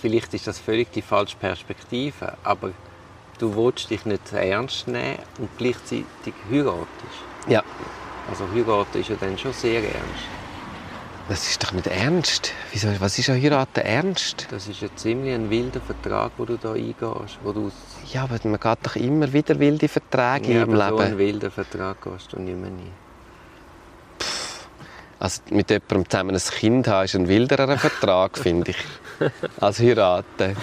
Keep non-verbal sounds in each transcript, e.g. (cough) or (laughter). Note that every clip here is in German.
Vielleicht ist das völlig die falsche Perspektive, aber du willst dich nicht ernst nehmen und gleichzeitig heiratest. Ja. Also heiraten ist ja dann schon sehr ernst. Das ist doch nicht ernst. Wieso, was ist an Heiraten ernst? Das ist ja ziemlich ein wilder Vertrag, wo du da eingehst. Wo du Ja, aber man geht doch immer wieder wilde Verträge ja, im aber so Leben. einen wilden Vertrag gehst du nicht mehr nie. Also mit jemandem zusammen ein Kind haben, ist ein wilderer Vertrag, (laughs) finde ich, (laughs) als heiraten.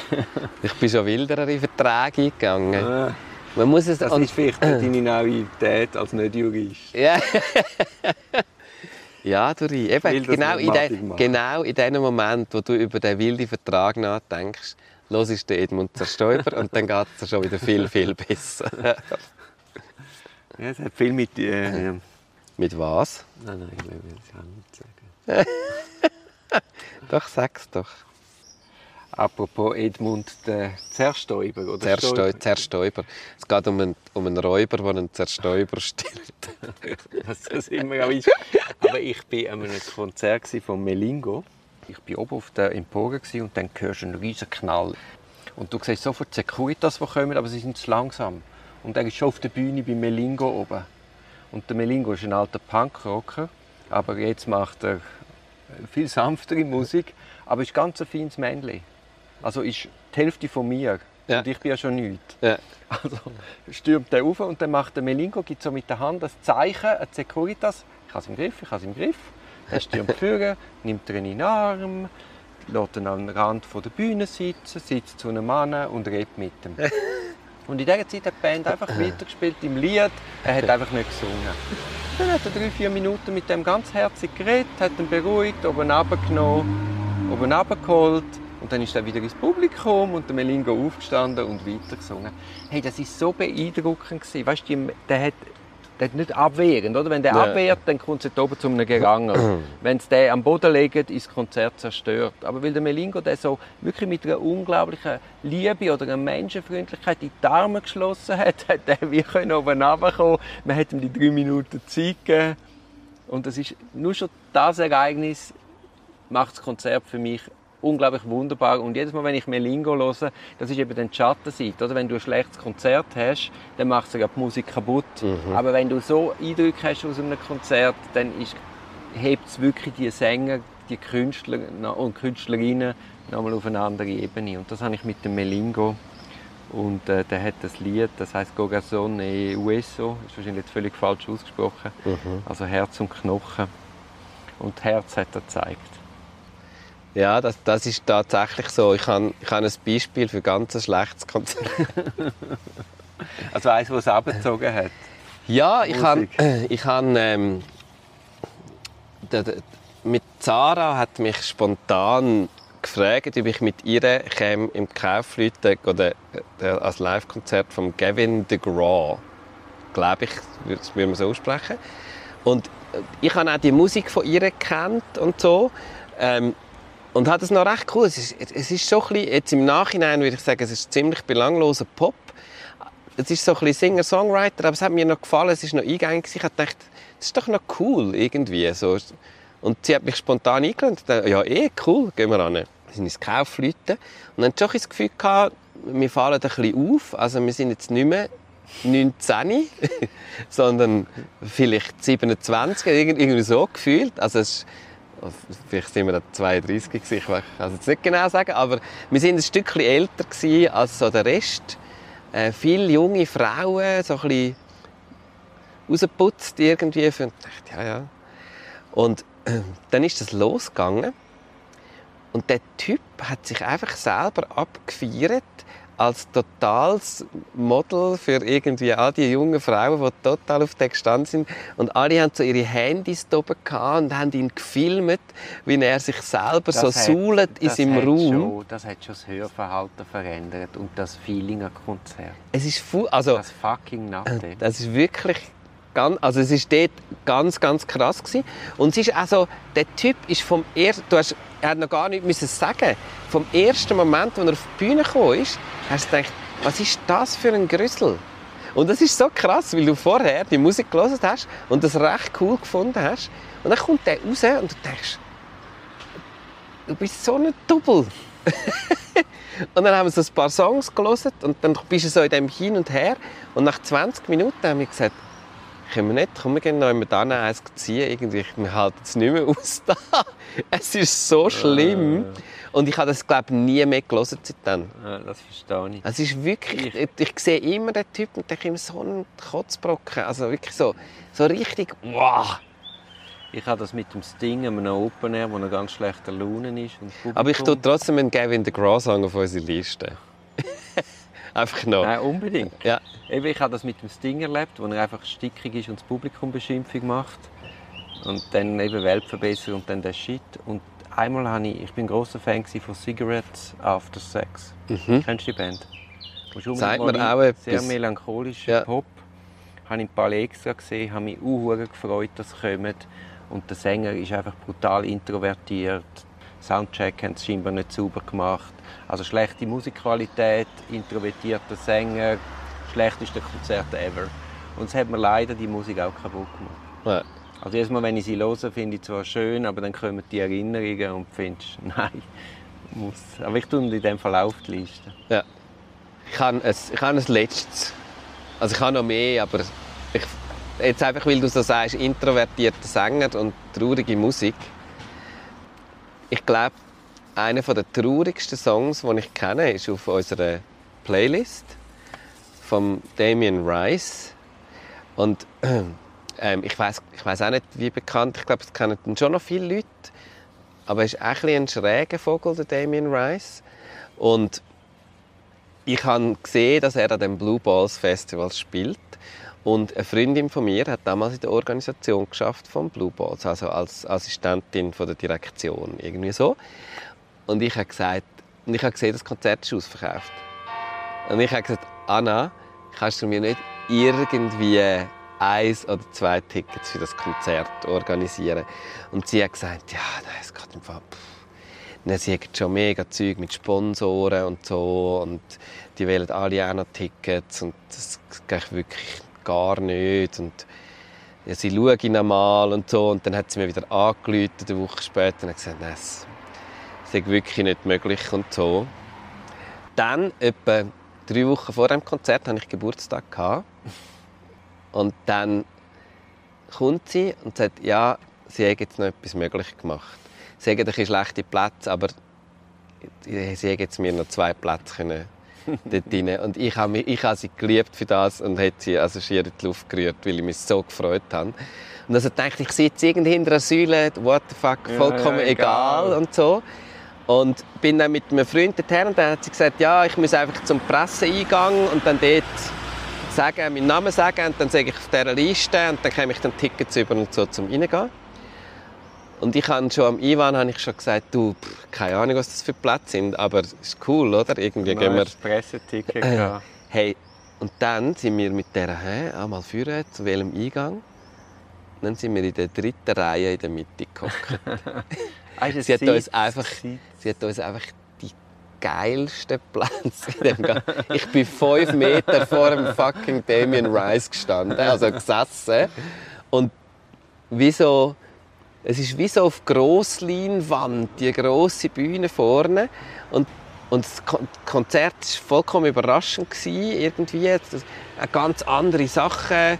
Ich bin schon wilderere Verträge eingegangen. Man muss es... Das ist vielleicht deine Naivität als Nicht-Jurist. Ja. (laughs) ja, Duri. Eben, genau, in de, madig machen. genau in dem Moment, wo du über den wilden Vertrag nachdenkst, los ist der Edmund Zerstäuber und dann geht es schon wieder viel, viel besser. (laughs) Ja, es hat viel mit... Äh, äh, Mit was? nein, nein, ich will es auch nicht sagen. Doch, sag's doch. Apropos Edmund der Zerstäuber. Oder Zersteu Stäuber. Zerstäuber. Es geht um einen, um einen Räuber, der einen Zerstäuber dass (laughs) das immer auch ist. Aber ich war an einem Konzert von Melingo. Ich war oben auf der Empore und dann hörst du einen riesen Knall. Und du siehst sofort die Securitas, die kommen, aber sie sind zu langsam. Und er ist schon auf der Bühne bei Melingo oben. Und der Melingo ist ein alter Punkrocker, aber jetzt macht er viel sanftere Musik, aber ist ganz ein feines Männchen. Also ist die Hälfte von mir. Ja. Und ich bin ja schon nichts. Ja. Also stürmt er auf und dann macht der Melingo, gibt so mit der Hand ein Zeichen, ein Securitas. Ich habe es im Griff, ich habe es im Griff. Er stürmt (laughs) führen, nimmt ihn in den Arm, lässt ihn den Rand der Bühne sitzen, sitzt zu einem Mann und redet mit ihm. (laughs) Und in dieser Zeit hat die Band einfach weitergespielt im Lied. Er hat einfach nicht gesungen. Dann hat er drei, vier Minuten mit dem ganz herzig geredet, hat ihn beruhigt, oben runtergenommen, oben runtergeholt. Und dann ist er wieder ins Publikum und der Melingo aufgestanden und weitergesungen. Hey, das war so beeindruckend. gewesen. Weißt du, der hat, der hat nicht abwehrend, oder? Wenn der Ja. abwehrt, dann kommt es oben zu einem Geranger. (clears throat) Wenn es den am Boden legt, ist das Konzert zerstört. Aber weil der Melingo der so wirklich mit einer unglaublichen Liebe oder einer Menschenfreundlichkeit in die Arme geschlossen hat, (laughs) hat er wie können oben runterkommen. Man hat ihm die drei Minuten Zeit gegeben. Und das ist nur schon das Ereignis macht das Konzert für mich unglaublich wunderbar. Und jedes Mal, wenn ich Melingo höre, das ist eben dann die Schattenseite. Oder? Wenn du ein schlechtes Konzert hast, dann macht es ja die Musik kaputt. Aber wenn du so Eindrücke hast aus einem Konzert, dann ist, hebt es wirklich die Sänger, die Künstler und Künstlerinnen nochmal auf eine andere Ebene. Und das habe ich mit dem Melingo. Und äh, der hat das Lied, das heißt e Hueso, ist wahrscheinlich jetzt völlig falsch ausgesprochen. Also Herz und Knochen. Und Herz hat er gezeigt. Ja, das, das ist tatsächlich so. Ich habe, ich habe ein Beispiel für ganz ein schlechtes Konzert. (laughs) Also eins, das es abgezogen hat. Ja, ich habe, (clears throat) ich habe ähm, mit Zara hat mich spontan gefragt, ob ich mit ihr käme im Kaufleuten oder äh, als Live-Konzert von Gavin DeGraw, glaube ich, das würde man so aussprechen. Und äh, ich habe auch die Musik von ihr gekannt und so. Ähm, und hat es noch recht cool. Es ist, es ist so ein bisschen, jetzt im Nachhinein würde ich sagen, es ist ziemlich belangloser Pop. Es ist so ein bisschen Singer-Songwriter, aber es hat mir noch gefallen, es ist noch eingängig. Ich habe gedacht, das ist doch noch cool irgendwie. So. Und sie hat mich spontan eingeladen. Ich dachte, ja, eh, cool, gehen wir ran. Wir sind ins Kaufleuten. Und dann hatte ich das Gefühl, gehabt, wir fallen ein bisschen auf. Also wir sind jetzt nicht mehr 19, (laughs) sondern vielleicht 27, irgend- irgendwie so gefühlt. Also es ist, vielleicht sind wir dann 32 gewesen, ich kann es nicht genau sagen, aber wir sind ein Stückchen älter als so der Rest. Äh, viele junge Frauen, so ein rausgeputzt irgendwie. Ich dachte, ja, ja. Und äh, dann ist das losgegangen. Und der Typ hat sich einfach selber abgefeiert, als totales Model für irgendwie all die jungen Frauen, die total auf den gestanden sind. Und alle haben so ihre Handys oben gehabt und haben ihn gefilmt, wie er sich selber so hat- suhlt in das seinem Raum. Schon, das hat schon das Hörverhalten verändert und das Feeling an Konzert. Es ist also Das fucking Natte. das ist wirklich ganz, also es ist dort ganz, ganz krass gewesen. Und es ist also, der Typ ist vom ersten, du hast, er hat noch gar nichts sagen. Vom ersten Moment, als er auf die Bühne gekommen ist, hast du gedacht, was ist das für ein Grüssel? Und das ist so krass, weil du vorher die Musik gelesen hast und das recht cool gefunden hast. Und dann kommt der raus und du denkst, du bist so ein Double. (laughs) und dann haben wir so ein paar Songs gelesen und dann bist du so in dem Hin und Her. Und nach 20 Minuten haben wir gesagt, können wir nicht, komm, wir gehen noch einmal dann eins ziehen, irgendwie, wir halten es nicht mehr (laughs) aus da. Es ist so schlimm. Und ich habe das, glaube nie mehr gelesen seitdem. Ja, das verstehe ich. Es ist wirklich, ich, ich sehe immer den Typ und denke immer so einen Kotzbrocken. Also wirklich so, so richtig, wow. Ich habe das mit dem Sting, einem Open Air, wo er ganz schlechter Laune ist. Aber ich tue trotzdem einen Gavin DeGraw Song auf unsere Liste. Einfach noch. Nein, unbedingt. Ja. Eben, ich habe das mit dem Sting erlebt, wo er einfach stickig ist und das Publikum Beschimpfung macht. Und dann eben Weltverbesserung und dann der Shit. Und einmal habe ich, ich bin ein grosser Fan von Cigarettes After Sex. Kennst du die Band? Mhm. Mal mir auch etwas. Sehr melancholischer Ja. Pop. Habe ich ein paar extra gesehen, habe mich auch gefreut, dass sie kommen. Und der Sänger ist einfach brutal introvertiert. Soundcheck haben sie scheinbar nicht sauber gemacht. Also schlechte Musikqualität, introvertierter Sänger, schlechteste Konzerte ever. Und es hat mir leider die Musik auch kaputt gemacht. Ja. Also jedes Mal, wenn ich sie höre, finde ich zwar schön, aber dann kommen die Erinnerungen und findest, (laughs) nein, muss. Aber ich tue in dem Fall auf die Liste. Ja. Ich habe ein, ich habe ein letztes. Also ich habe noch mehr, aber ich, jetzt einfach, weil du so sagst, introvertierter Sänger und traurige Musik. Ich glaube, einer der traurigsten Songs, den ich kenne, ist auf unserer Playlist von Damien Rice. Und (clears throat) ähm, ich weiß ich auch nicht, wie bekannt. Ich glaube, es kennen schon noch viele Leute. Aber er ist ein, ein schräger Vogel, der Damien Rice. Und ich habe gesehen, dass er an dem Blue Balls Festival spielt. Und eine Freundin von mir hat damals in der Organisation geschafft vom Blue Balls, also als Assistentin von der Direktion, irgendwie so. Und ich habe gesagt, und ich habe gesehen, das Konzert ist ausverkauft. Und ich habe gesagt, Anna, kannst du mir nicht irgendwie eins oder zwei Tickets für das Konzert organisieren? Und sie hat gesagt, ja, nein, es geht im Fall. Dann sie haben schon mega Zeug mit Sponsoren und so und die wählen alle auch noch Tickets und das geht wirklich gar nicht und ja, sie schauen ihn einmal und so und dann hat sie mir wieder angerufen eine Woche später und hat gesagt, es sei wirklich nicht möglich und so. Dann, etwa drei Wochen vor dem Konzert, hatte ich Geburtstag. Gehabt. Und dann kommt sie und sagt, ja, sie hat jetzt noch etwas möglich gemacht. Sie haben ein schlechte Plätze, aber sie jetzt mir noch zwei Plätze können (laughs) dort rein. Und ich habe, mich, ich habe sie geliebt für das und habe sie also schier in die Luft gerührt, weil ich mich so gefreut habe. Und also dachte ich, ich sitze irgendwie hinter einer Säule, what the fuck, Ja, vollkommen ja, egal. egal. und so. Und bin dann mit einem Freund dorthin und dann hat sie gesagt, ja, ich muss einfach zum Presseeingang und dann dort sagen, meinen Namen sagen und dann sage ich auf dieser Liste und dann komme ich dann Tickets über und so zum Reingehen. Und ich habe schon am Ivan habe ich schon gesagt, du, pff, keine Ahnung, was das für Plätze sind, aber es ist cool, oder? Irgendwie gehen wir das Presseticket. Äh. Hey, und dann sind wir mit dieser hä, einmal führen, zu welchem Eingang. Dann sind wir in der dritten Reihe in der Mitte gehockt. (laughs) (laughs) Ah, Sie hat uns einfach, sie hat uns einfach die geilsten Plätze in dem Gang. Ich bin fünf Meter vor dem fucking Damien Rice gestanden, also gesessen. Und wie so, es ist wie so auf Grossleinwand, die grosse Bühne vorne. Und, und das Kon- Konzert war vollkommen überraschend. Gewesen, irgendwie. Ganz andere Sache.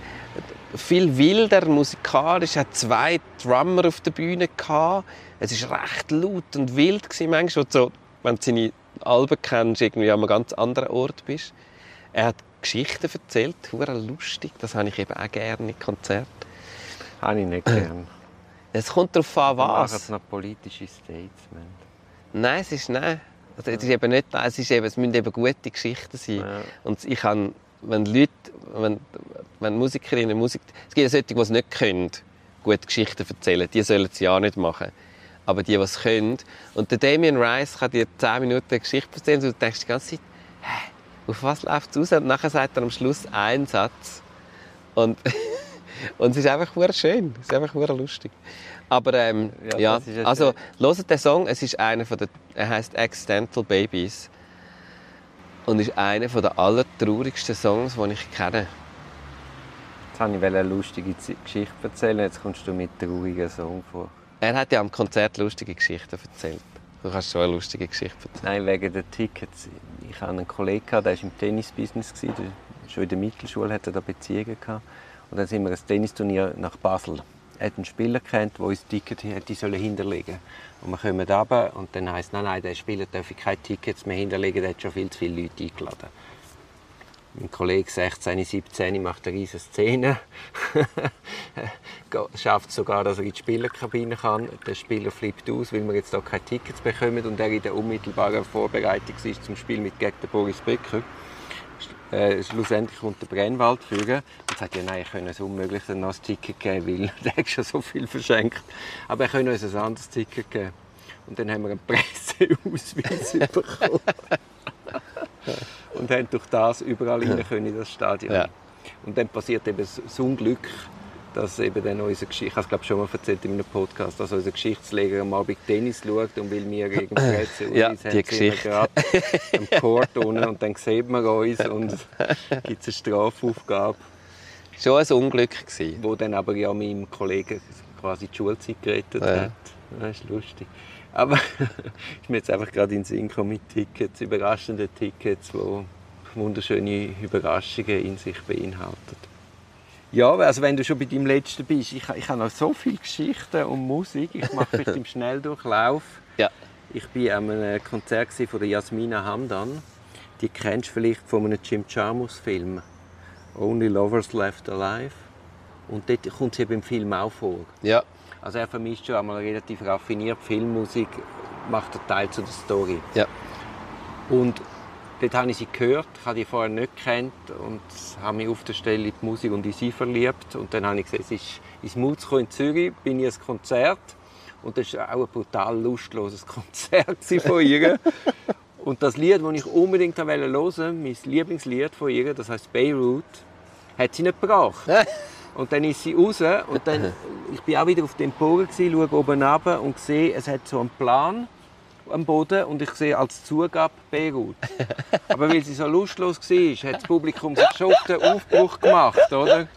Viel wilder, musikalisch. Es hat zwei Drummer auf der Bühne. Gehabt. Es war recht laut und wild. Gewesen, manchmal, so, wenn du seine Alben kennst, irgendwie an einem ganz anderen Ort bist. Er hat Geschichten erzählt, lustig. Das habe ich eben auch gerne in Konzerten. Habe ich nicht gern. Es kommt darauf an, Was? was. noch politische Statements. Nein, es ist nein. Also, es, ist eben nicht, es, ist eben, es müssen eben gute Geschichten sein. Ja. Und ich kann, wenn Leute, wenn, wenn Musikerinnen Musik, es gibt ja solche, die es nicht können, gute Geschichten erzählen, die sollen es ja auch nicht machen. Aber die, die es können, und der Damien Rice kann dir 10 Minuten eine Geschichte erzählen und du denkst die ganze Zeit, hä, auf was läuft es aus? Und nachher sagt er am Schluss einen Satz. Und, (laughs) und es ist einfach sehr schön, es ist einfach sehr lustig. Aber ähm, Ja, ja, also hört den Song, es ist einer von der, er heißt Accidental Babies und ist einer von der allertraurigsten Songs, die ich kenne. Jetzt wollte ich eine lustige Geschichte erzählen, jetzt kommst du mit traurigen Song vor. Er hat ja am Konzert lustige Geschichten erzählt. Du kannst schon eine lustige Geschichte erzählen. Nein, wegen den Tickets. Ich hatte einen Kollegen, der war im Tennisbusiness. der- Schon in der Mittelschule hatte er da Beziehungen. Gehabt. Und dann sind wir ein Tennisturnier nach Basel. Er hat einen Spieler kennt, der uns Ticket hätte sollen hinterlegen Und wir kommen runter und dann heisst nein, nein, der Spieler darf keine Tickets mehr hinterlegen, der hat schon viel zu viele Leute eingeladen. Mein Kollege 16, 17 macht eine riesige Szene. (laughs) schafft es sogar, dass er in die Spielerkabine kann. Der Spieler flippt aus, weil wir jetzt hier keine Tickets bekommen und er in der unmittelbaren Vorbereitung war zum Spiel mit gegen Boris Becker. Äh, schlussendlich kommt der Brennwald führen und sagt, ja nein, ich kann es unmöglich ein Ticket geben, weil (laughs) der hat schon so viel verschenkt. Aber er kann uns ein anderes Ticket geben. Und dann haben wir einen (laughs) Presseausweis (laughs) bekommen. und haben durch das überall rein können in das Stadion. Ja. Und dann passiert eben das Unglück, dass eben dann unsere Geschichte, ich habe es glaube schon mal erzählt in einem Podcast, dass unser Geschichtslehrer am Abend Tennis schaut und weil wir gegen Presse Ja, haben, die sind wir Geschichte. gerade am Court unten und dann sieht man uns und (laughs) gibt es eine Strafaufgabe, Schon ein Unglück gewesen. wo dann aber ja meinem Kollegen quasi die Schulzeit gerettet Ja. hat. Das ist lustig. Aber (laughs) ist mir jetzt einfach gerade in den Sinn gekommen mit Tickets, überraschende Tickets, die wunderschöne Überraschungen in sich beinhalten. Ja, also wenn du schon bei deinem letzten bist, ich, ich habe noch so viele Geschichten und Musik. Ich mache vielleicht im (laughs) Schnelldurchlauf. Ja. Ich war an einem Konzert von der Jasmina Hamdan. Die kennst du vielleicht von einem Jim Jarmusch-Film. Only Lovers Left Alive. Und dort kommt sie eben im Film auch vor. Ja. Also er vermischt schon einmal relativ raffiniert Filmmusik, macht einen Teil zu der Story. Ja. Und dort habe ich sie gehört, ich habe die vorher nicht gekannt und habe mich auf der Stelle in die Musik und in sie verliebt. Und dann habe ich gesehen, es ist ins Mutz in Zürich, bin ich ein Konzert. Und das war auch ein brutal lustloses (laughs) Konzert von ihr. und das Lied, das ich unbedingt hören wollte, mein Lieblingslied von ihr, das heißt Beirut, hat sie nicht gebracht. Und dann ist sie raus und dann, (laughs) ich bin auch wieder auf dem Empore, schaue oben runter und sehe, es hat so einen Plan am Boden und ich sehe als Zugabe Beirut. (laughs) Aber weil sie so lustlos war, hat das Publikum sich schon auf den Aufbruch gemacht, oder?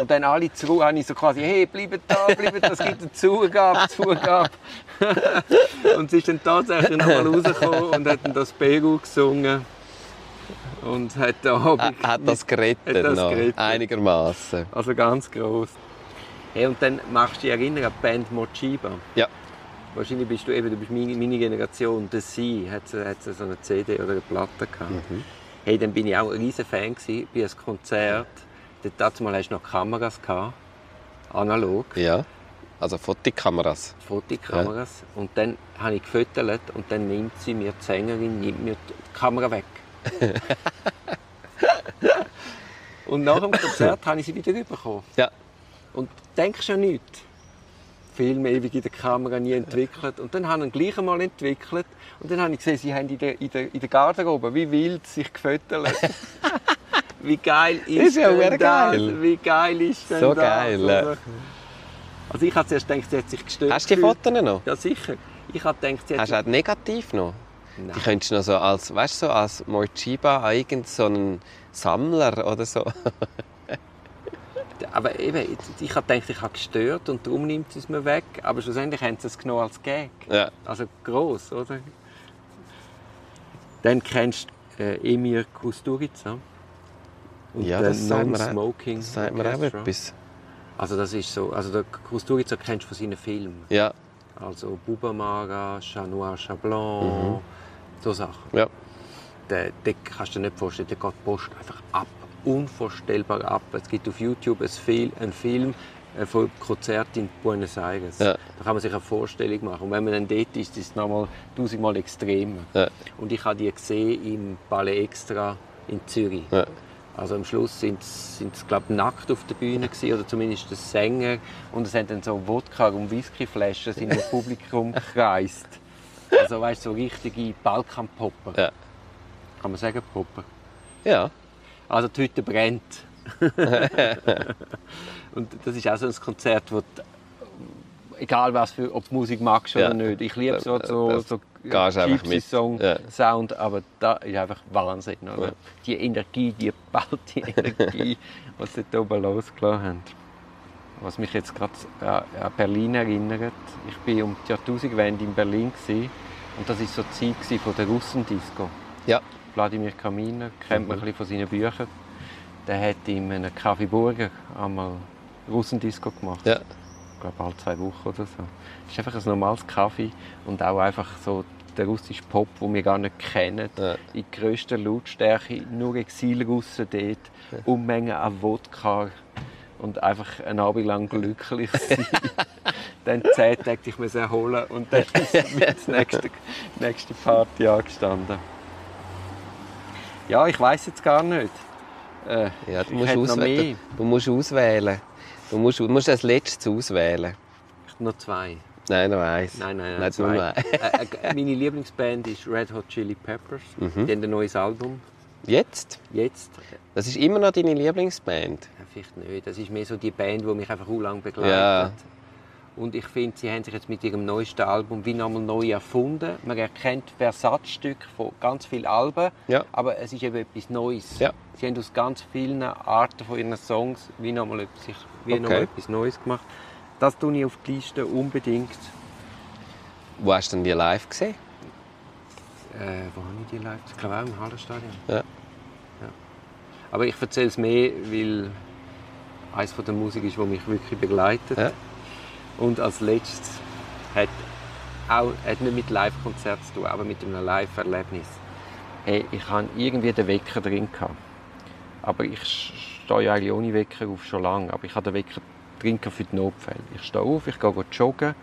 Und dann alle zurück, habe ich so quasi, hey, bleibt da, bleibt da, es gibt eine Zugabe, Zugabe. (laughs) und sie ist dann tatsächlich noch mal rausgekommen und hat dann das Beirut gesungen. Und hat da Er hat das gerettet, Hat das noch, gerettet. einigermaßen. also ganz groß. Hey, und dann machst du dich erinnern an die Band Mochiba. Ja. Wahrscheinlich bist du eben, du bist meine, meine Generation. Hat, sie- hat sie so eine CD oder eine Platte gehabt. Mhm. Hey, dann bin ich auch ein riesen Fan gewesen, bei einem Konzert. Dort dazu mal hast du noch Kameras gehabt, analog, Ja. Also Fotokameras. Fotokameras. Und dann habe ich gefüttert und dann nimmt sie mir die Sängerin nimmt mir die Kamera weg. (laughs) und nach dem Konzert habe ich sie wieder bekommen. Ja. Und denkst ja nicht. Film ewig in der Kamera nie entwickelt. Und dann haben sie ihn gleich einmal entwickelt. Und dann habe ich gesehen, sie haben in der, in der, in der Garderobe wie wild sich gefüttert. (laughs) wie geil ist, Ist ja denn das? geil. Wie geil ist denn So das? geil, oder? ja. Also ich habe zuerst gedacht, sie hat sich gestört. Hast du die. Fotos noch? Ja, sicher. Ich habe gedacht, sie hat Hast du auch negativ noch? Nein. Die könntest du noch so als, weißt du, so als Morchiba irgend so einen Sammler oder so. (laughs) Aber eben, ich habe gedacht, ich habe gestört und darum nimmt sie es mir weg. Aber schlussendlich haben sie es genommen als Gag. Ja. Also gross, oder? Dann kennst du äh, Emir Kusturica. Und Ja, das sagt mir sagt mir auch etwas. Also das ist so, also der Kusturica kennst du von seinen Filmen. Ja, Also Bubamara, Chat Noir, Chat Blanc, so Sachen. Mhm. ja. Den, den kannst du dir nicht vorstellen, der geht die Post einfach ab. Unvorstellbar ab. Es gibt auf YouTube ein, einen Film, äh, von Konzert in Buenos Aires. Ja. Da kann man sich eine Vorstellung machen. Und wenn man dann dort ist, ist es nochmal tausendmal extremer. Ja. Und ich habe die gesehen im Ballet Extra in Zürich. Ja. Also am Schluss sind sie, glaube ich, nackt auf der Bühne gewesen, oder zumindest der Sänger. Und es haben dann so Wodka- und Whiskyflaschen sind im Publikum (laughs) gekreist. Also weißt so richtige Balkanpopper. Ja. Kann man sagen, Popper? Ja. Also die Hütte brennt. (laughs) und das ist auch so ein Konzert, wo du, egal was für, ob du Musik magst oder Ja. nicht. Ich liebe so, so, so gehst einfach Gypsy mit. Song Ja. Sound, aber da ist einfach Wahnsinn. Oder? Ja. Die Energie, die ballte (laughs) Energie, die sie dort oben losgelassen haben. Was mich jetzt gerade an an Berlin erinnert. Ich war um die Jahrtausendwende in Berlin gewesen, und das war so die Zeit von der Russendisco. Ja. Wladimir Kaminer, kennt man Mhm. ein bisschen von seinen Büchern. Der hat in einem Café Burger einmal Russendisco gemacht. Ja. Ich glaube, alle zwei Wochen oder so. Es ist einfach ein normales Kaffee und auch einfach so der russische Pop, den wir gar nicht kennen. Ja. In grösster Lautstärke, nur Exilrussen dort, Unmengen an Wodka und einfach einen Abend lang glücklich (laughs) sein. dann zehn Tage ich muss erholen und dann ist mir (laughs) die nächste, nächste Party angestanden. Ja, ich weiß jetzt gar nicht. Äh, Ja, du ich musst, auswählen. mehr. du musst auswählen. Du musst, du musst als letztes auswählen. Noch zwei. Nein, noch eins. Nein, nein, nein. Nein, nur äh, äh, (laughs) meine Lieblingsband ist Red Hot Chili Peppers. Mhm. Die haben ein neues Album. Jetzt? Jetzt. Das ist immer noch deine Lieblingsband. Ja, vielleicht nicht. Das ist mehr so die Band, die mich einfach so lange begleitet. Ja. Und ich finde, sie haben sich jetzt mit ihrem neuesten Album wie nochmal neu erfunden. Man erkennt Versatzstücke von ganz vielen Alben, Ja. aber es ist eben etwas Neues. Ja. Sie haben aus ganz vielen Arten von ihren Songs wie nochmal wie noch Okay. mal etwas Neues gemacht. Das tue ich auf die Liste unbedingt. Wo hast du denn die live gesehen? Äh, wo habe ich die live? Ich glaube auch im Hallenstadion. Ja. Ja. Aber ich erzähle es mehr, weil eines von der Musik ist, die mich wirklich begleitet. Ja. Und als letztes hat auch hat nicht mit Live-Konzert zu tun, aber mit einem Live-Erlebnis. Hey, ich hatte irgendwie den Wecker drin. Gehabt. Aber ich stehe ja eigentlich ohne Wecker auf schon lange. Aber ich hatte den Wecker drin für die Notfälle. Ich stehe auf, ich gehe joggen.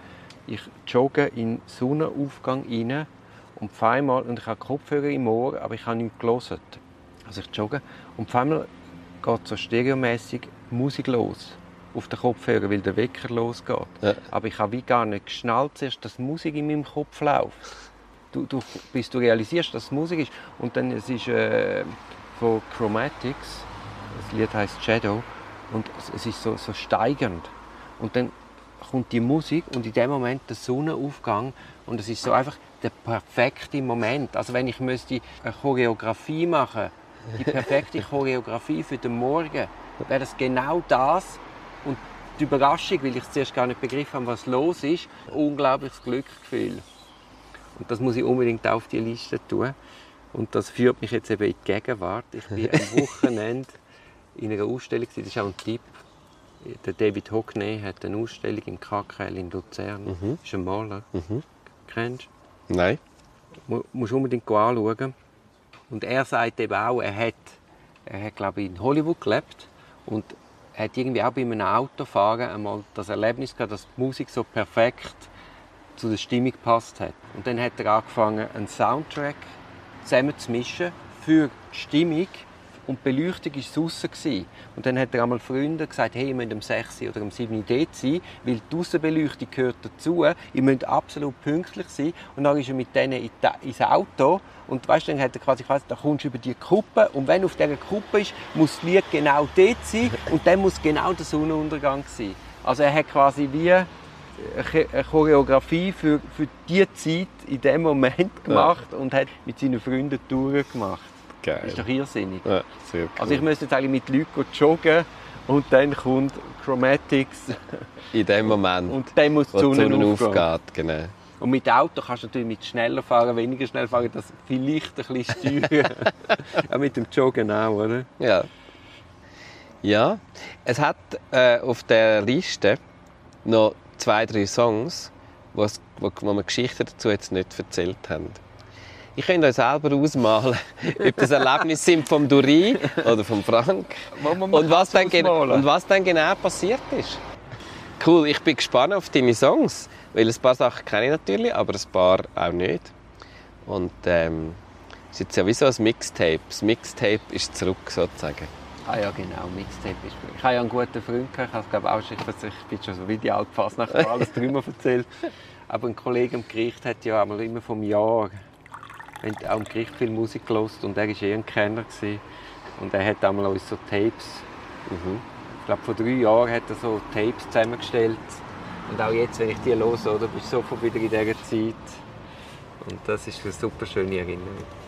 Ich jogge in den Sonnenaufgang rein. Und einmal, und ich habe Kopfhörer im Ohr, aber ich habe nichts gelesen. Also ich jogge. Und einmal geht so stereomäßig Musik los. Auf den Kopfhörer, weil der Wecker losgeht. Ja. Aber ich habe wie gar nicht geschnallt, zuerst, dass Musik in meinem Kopf läuft. Du, du, bis du realisierst, dass es Musik ist. Und dann es ist äh, von Chromatics, das Lied heißt Shadow, und es- es ist so, so steigernd. Und dann kommt die Musik und in dem Moment der Sonnenaufgang und es ist so einfach der perfekte Moment. Also wenn ich müsste eine Choreografie machen, die perfekte (laughs) Choreografie für den Morgen, wäre das genau das und die Überraschung, weil ich zuerst gar nicht begriffen habe, was los ist, unglaubliches Glücksgefühl. Und das muss ich unbedingt auf die Liste tun. Und das führt mich jetzt eben in die Gegenwart. Ich bin am (laughs) Wochenende in einer Ausstellung, das ist auch ein Tipp. Der David Hockney hat eine Ausstellung im KKL in Luzern. Mhm. Das ist ein Maler. Kennst du? Nein. Mu- musst unbedingt anschauen. Und er sagt eben auch, er hat, er hat glaube ich, in Hollywood gelebt und hat irgendwie auch bei einem Autofahren einmal das Erlebnis gehabt, dass die Musik so perfekt zu der Stimmung gepasst hat. Und dann hat er angefangen, einen Soundtrack zusammen zu mischen für die Stimmung und die Beleuchtung war draussen. gewesen. Und dann hat er einmal Freunden gesagt, hey, ihr müsst um 6 Uhr oder um 7 Uhr dort sein, weil die Aussenbeleuchtung gehört dazu. Ihr müsst absolut pünktlich sein. Und dann ist er mit denen ins Auto und weißt, dann hat er quasi gesagt, da kommst du über die Kuppe und wenn auf dieser Kuppe ist, muss das Lied genau dort sein und dann muss genau der Sonnenuntergang sein. Also er hat quasi wie eine Choreografie für, für die Zeit in dem Moment gemacht und hat mit seinen Freunden Touren gemacht. Geil. Das ist doch irrsinnig. Ja, sehr cool. Also ich müsste jetzt eigentlich mit Leuten joggen und dann kommt Chromatics In dem Moment, und dann muss die wo die Sonne Sonne aufgeht. Genau. Und mit Auto kannst du natürlich mit schneller fahren, weniger schnell fahren, das vielleicht ein bisschen steuern. (laughs) auch mit dem Joggen auch, oder? Ja. Ja. Es hat äh, auf der Liste noch zwei, drei Songs, wo, wo wir Geschichten dazu jetzt nicht erzählt haben. Ich könnte euch selber ausmalen, (laughs) ob das Erlebnisse sind vom Duri oder vom Frank. Und was, dann, und was dann genau passiert ist. Cool, ich bin gespannt auf deine Songs, weil ein paar Sachen kenne ich natürlich, aber ein paar auch nicht. Und ähm, es ist jetzt ja wie so ein Mixtape. Das Mixtape ist zurück sozusagen. Ah ja, genau, Mixtape ist Ich habe ja einen guten Freund, gehabt, ich habe es glaube auch schon, ich bin schon so wie die alte Fasnacht, alles (laughs) drüber erzählt. Aber ein Kollege im Gericht hat ja einmal immer vom Jahr, wenn auch im Gericht viel Musik gelost und er war eh ein Kenner gewesen. und er hat einmal uns so Tapes, Mhm. ich glaube vor drei Jahren hat er so Tapes zusammengestellt und auch jetzt, wenn ich die höre, oder, bist du sofort wieder in dieser Zeit und das ist eine super schöne Erinnerung.